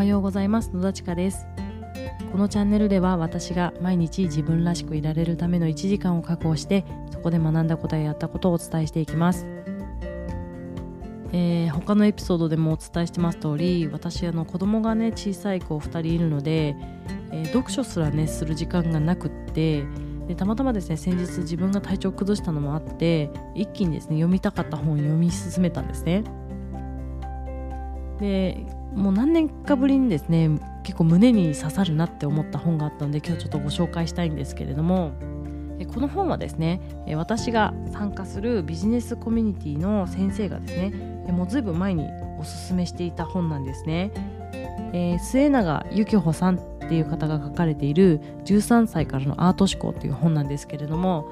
はようございます。野田千佳です。このチャンネルでは私が毎日自分らしくいられるための1時間を確保してそこで学んだことややったことをお伝えしていきます、えー、他のエピソードでもお伝えしてます通り私あの子供がね小さい子2人いるので、えー、読書すらねする時間がなくってでたまたまですね先日自分が体調を崩したのもあって一気にですね読みたかった本を読み進めたんですね。でもう何年かぶりにですね結構胸に刺さるなって思った本があったので今日ちょっとご紹介したいんですけれどもこの本はですね私が参加するビジネスコミュニティの先生がですねもうずいぶん前におすすめしていた本なんですね、えー、末永幸穂さんっていう方が書かれている13歳からのアート思考っていう本なんですけれども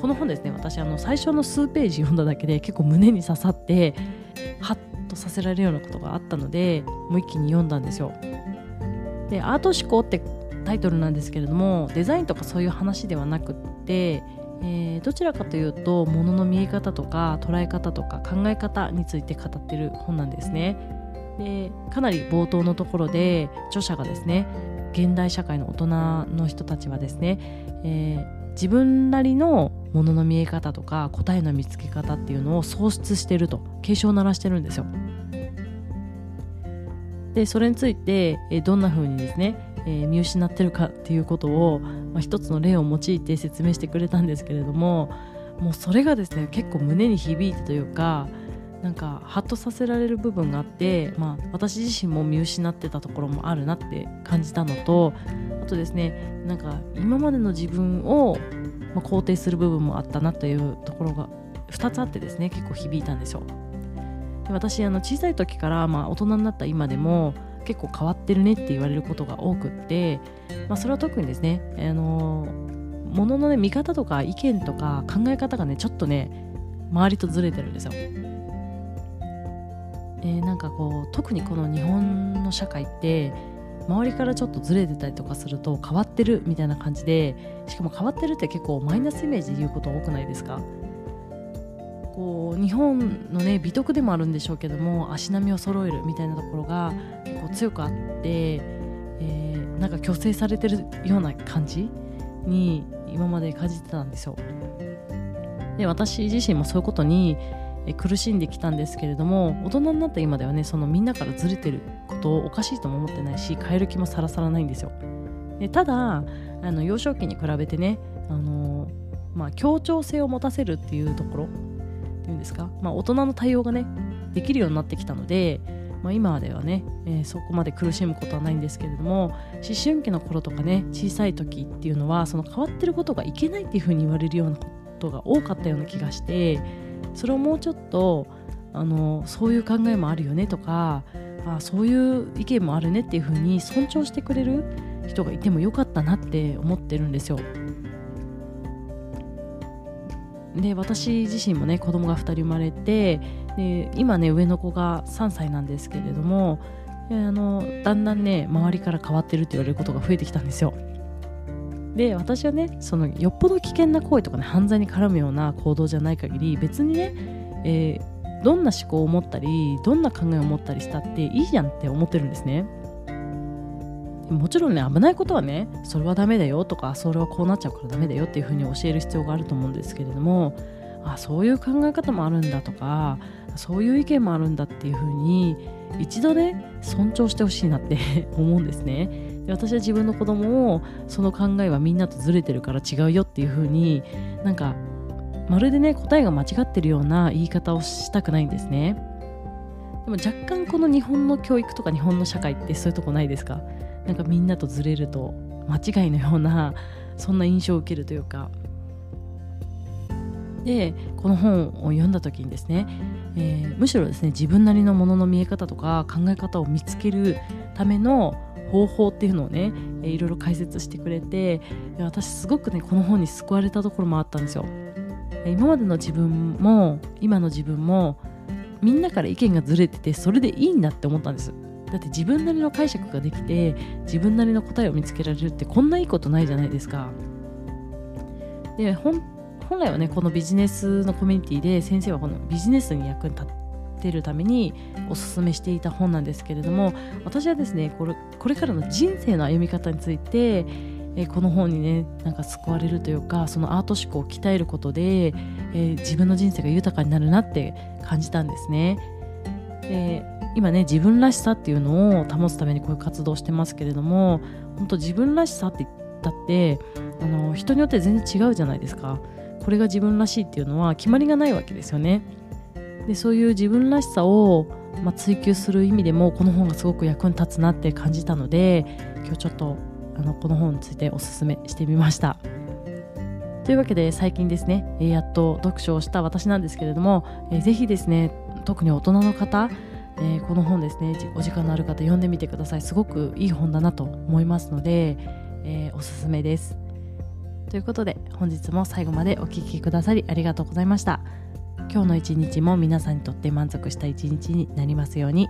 この本ですね私あの最初の数ページ読んだだけで結構胸に刺さってはっとさせられるようなことがあったのでもう一気に読んだんですよ。でアート思考ってタイトルなんですけれどもデザインとかそういう話ではなくって、えー、どちらかというと物の見え方とか捉え方とか考え方について語ってる本なんですね。でかなり冒頭のところで著者がですね現代社会の大人の人たちはですね、えー、自分なりのものの見え方とか答えの見つけ方っていうのを創出してると警鐘を鳴らしてるんですよ。でそれについて、えどんな風にですね、え、見失ってるかっていうことを、まあ、一つの例を用いて説明してくれたんですけれどももうそれがですね結構胸に響いてというかなんかハッとさせられる部分があって、まあ、私自身も見失ってたところもあるなって感じたのとあとですねなんか今までの自分を、まあ、肯定する部分もあったなというところが2つあってですね結構響いたんですよ。で私あの小さい時から、まあ、大人になった今でも結構変わってるねって言われることが多くって、まあ、それは特にですねあのもののね見方とか意見とか考え方がねちょっとね周りとずれてるんですよ。えー、なんかこう特にこの日本の社会って周りからちょっとずれてたりとかすると変わってるみたいな感じでしかも変わってるって結構マイナスイメージで言うこと多くないですか？こう日本のね美徳でもあるんでしょうけども足並みを揃えるみたいなところが結構強くあって、えー、なんか虚勢されてるような感じに今まで感じてたんですよ。で私自身もそういうことに苦しんできたんですけれども大人になった今ではねそのみんなからずれてることをおかしいとも思ってないし変える気もさらさらないんですよでただあの幼少期に比べてねあの、まあ、協調性を持たせるっていうところいうんですか、まあ、大人の対応がねできるようになってきたので、まあ、今ではね、えー、そこまで苦しむことはないんですけれども思春期の頃とかね小さい時っていうのはその変わってることがいけないっていうふうに言われるようなことが多かったような気がしてそれをもうちょっとあのそういう考えもあるよねとかあそういう意見もあるねっていう風に尊重してくれる人がいてもよかったなって思ってるんですよ。で私自身もね子供が2人生まれてで今ね上の子が3歳なんですけれどもあのだんだんね周りから変わってるって言われることが増えてきたんですよ。で私はねそのよっぽど危険な行為とかね犯罪に絡むような行動じゃない限り別にね、えー、どんな思考を持ったりどんな考えを持ったりしたっていいじゃんって思ってるんですねもちろんね危ないことはねそれはダメだよとかそれはこうなっちゃうからダメだよっていうふうに教える必要があると思うんですけれどもあそういう考え方もあるんだとかそういう意見もあるんだっていうふうに一度ね尊重してほしいなって 思うんですね。で私は自分の子供をその考えはみんなとずれてるから違うよっていう風になんかまるでね答えが間違ってるような言い方をしたくないんですね。でも若干この日本の教育とか日本の社会ってそういうとこないですか？なんかみんなとずれると間違いのようなそんな印象を受けるというか。でこの本を読んだ時にですね、えー、むしろですね自分なりのものの見え方とか考え方を見つけるための方法っていうのをねいろいろ解説してくれて私すごくねこの本に救われたところもあったんですよ。今までの自分も今の自分もみんなから意見がずれててそれでいいんだって思ったんです。だって自分なりの解釈ができて自分なりの答えを見つけられるってこんないいことないじゃないですかで本来はねこのビジネスのコミュニティで先生はこのビジネスに役に立てるためにおすすめしていた本なんですけれども私はですねこれこれからの人生の歩み方についてえこの本にねなんか救われるというかそのアート思考を鍛えることで、えー、自分の人生が豊かになるなって感じたんですね。で今ね自分らしさっていうのを保つためにこういう活動してますけれども本当自分らしさって言ったってあの人によって全然違うじゃないですか。これが自分らしいっていうのは決まりがないわけですよね。でそういう自分らしさを、まあ、追求する意味でもこの本がすごく役に立つなって感じたので今日ちょっとあのこの本についておすすめしてみました。というわけで最近ですね、えやっと読書をした私なんですけれども、えー、ぜひですね特に大人の方えー、この本ですねお時間のある方読んでみてください。すごくいい本だなと思いますので、えー、おすすめです。ということで本日も最後までお聴きくださりありがとうございました。今日の一日も皆さんにとって満足した一日になりますように。